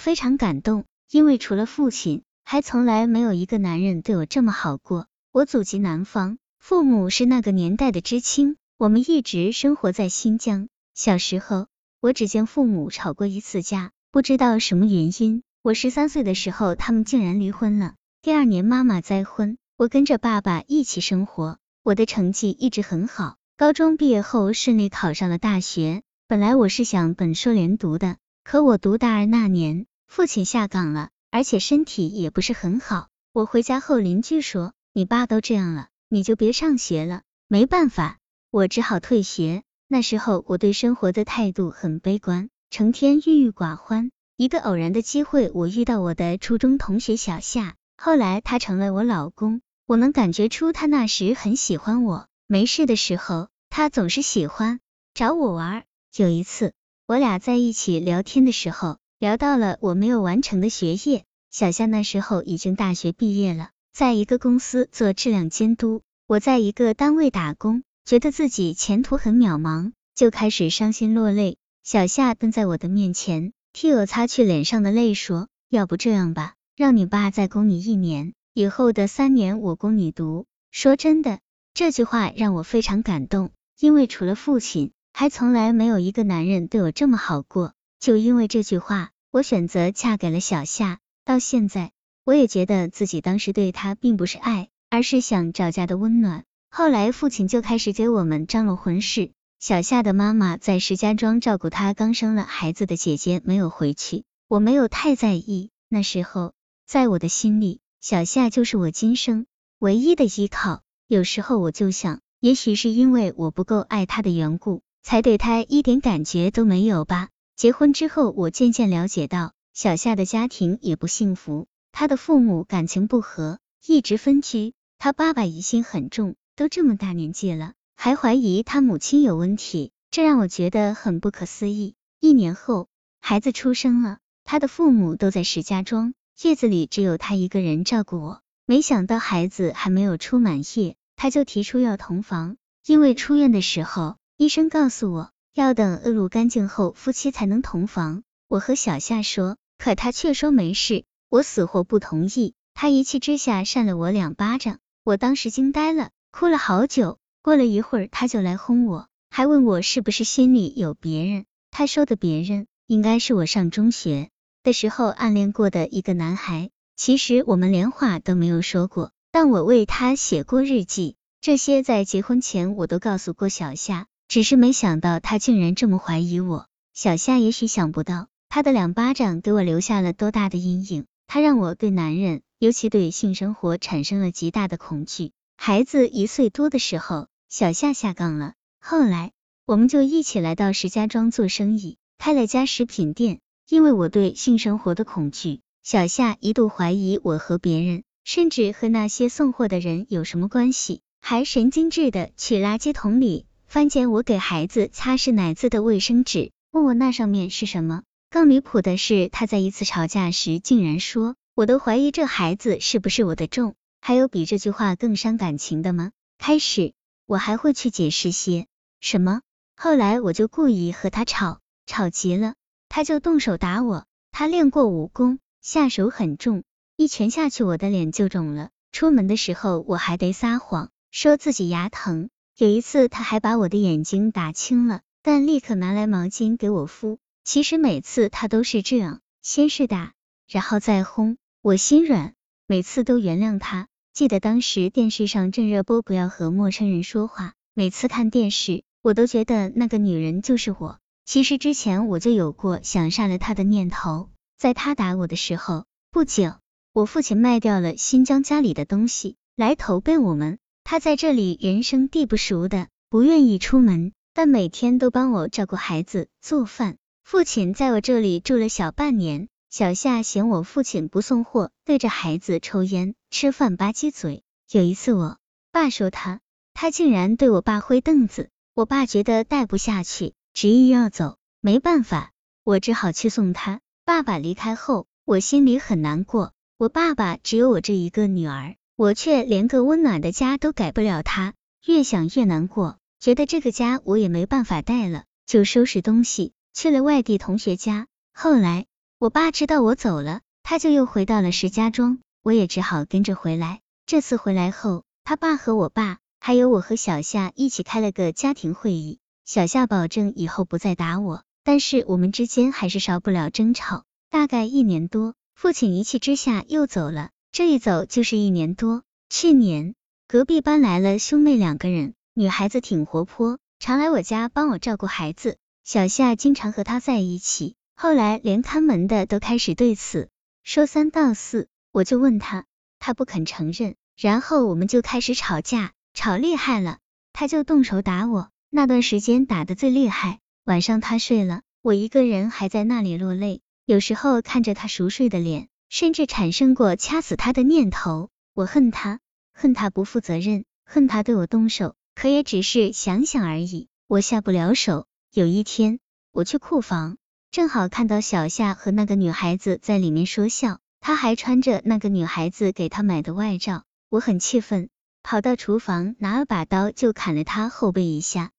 非常感动，因为除了父亲，还从来没有一个男人对我这么好过。我祖籍南方，父母是那个年代的知青，我们一直生活在新疆。小时候，我只见父母吵过一次架，不知道什么原因。我十三岁的时候，他们竟然离婚了。第二年，妈妈再婚，我跟着爸爸一起生活。我的成绩一直很好，高中毕业后顺利考上了大学。本来我是想本硕连读的，可我读大二那年，父亲下岗了，而且身体也不是很好。我回家后，邻居说：“你爸都这样了，你就别上学了。”没办法，我只好退学。那时候我对生活的态度很悲观，成天郁郁寡欢。一个偶然的机会，我遇到我的初中同学小夏，后来他成了我老公。我能感觉出他那时很喜欢我，没事的时候，他总是喜欢找我玩。有一次，我俩在一起聊天的时候，聊到了我没有完成的学业。小夏那时候已经大学毕业了，在一个公司做质量监督，我在一个单位打工，觉得自己前途很渺茫，就开始伤心落泪。小夏蹲在我的面前。替我擦去脸上的泪，说：“要不这样吧，让你爸再供你一年，以后的三年我供你读。”说真的，这句话让我非常感动，因为除了父亲，还从来没有一个男人对我这么好过。就因为这句话，我选择嫁给了小夏。到现在，我也觉得自己当时对他并不是爱，而是想找家的温暖。后来，父亲就开始给我们张罗婚事。小夏的妈妈在石家庄照顾她刚生了孩子的姐姐，没有回去。我没有太在意，那时候在我的心里，小夏就是我今生唯一的依靠。有时候我就想，也许是因为我不够爱她的缘故，才对她一点感觉都没有吧。结婚之后，我渐渐了解到，小夏的家庭也不幸福，她的父母感情不和，一直分居。她爸爸疑心很重，都这么大年纪了。还怀疑他母亲有问题，这让我觉得很不可思议。一年后，孩子出生了，他的父母都在石家庄，月子里只有他一个人照顾我。没想到孩子还没有出满月，他就提出要同房。因为出院的时候，医生告诉我要等恶露干净后，夫妻才能同房。我和小夏说，可他却说没事，我死活不同意。他一气之下扇了我两巴掌，我当时惊呆了，哭了好久。过了一会儿，他就来哄我，还问我是不是心里有别人。他说的别人，应该是我上中学的时候暗恋过的一个男孩。其实我们连话都没有说过，但我为他写过日记，这些在结婚前我都告诉过小夏，只是没想到他竟然这么怀疑我。小夏也许想不到，他的两巴掌给我留下了多大的阴影。他让我对男人，尤其对性生活产生了极大的恐惧。孩子一岁多的时候，小夏下岗了。后来，我们就一起来到石家庄做生意，开了家食品店。因为我对性生活的恐惧，小夏一度怀疑我和别人，甚至和那些送货的人有什么关系，还神经质的去垃圾桶里翻捡我给孩子擦拭奶渍的卫生纸，问我那上面是什么。更离谱的是，他在一次吵架时，竟然说我都怀疑这孩子是不是我的种。还有比这句话更伤感情的吗？开始我还会去解释些什么，后来我就故意和他吵，吵急了，他就动手打我。他练过武功，下手很重，一拳下去我的脸就肿了。出门的时候我还得撒谎，说自己牙疼。有一次他还把我的眼睛打青了，但立刻拿来毛巾给我敷。其实每次他都是这样，先是打，然后再轰，我心软。每次都原谅他。记得当时电视上正热播，不要和陌生人说话。每次看电视，我都觉得那个女人就是我。其实之前我就有过想杀了他的念头。在他打我的时候，不久，我父亲卖掉了新疆家里的东西来投奔我们。他在这里人生地不熟的，不愿意出门，但每天都帮我照顾孩子、做饭。父亲在我这里住了小半年。小夏嫌我父亲不送货，对着孩子抽烟、吃饭吧唧嘴。有一次我爸说他，他竟然对我爸挥凳子。我爸觉得带不下去，执意要走。没办法，我只好去送他。爸爸离开后，我心里很难过。我爸爸只有我这一个女儿，我却连个温暖的家都给不了他。越想越难过，觉得这个家我也没办法带了，就收拾东西去了外地同学家。后来。我爸知道我走了，他就又回到了石家庄，我也只好跟着回来。这次回来后，他爸和我爸还有我和小夏一起开了个家庭会议。小夏保证以后不再打我，但是我们之间还是少不了争吵。大概一年多，父亲一气之下又走了，这一走就是一年多。去年隔壁搬来了兄妹两个人，女孩子挺活泼，常来我家帮我照顾孩子。小夏经常和她在一起，后来连看门的都开始对此说三道四。我就问她，他不肯承认，然后我们就开始吵架，吵厉害了，他就动手打我。那段时间打的最厉害，晚上他睡了，我一个人还在那里落泪。有时候看着他熟睡的脸，甚至产生过掐死他的念头。我恨他，恨他不负责任，恨他对我动手，可也只是想想而已，我下不了手。有一天，我去库房，正好看到小夏和那个女孩子在里面说笑，他还穿着那个女孩子给他买的外罩，我很气愤，跑到厨房拿了把刀就砍了他后背一下。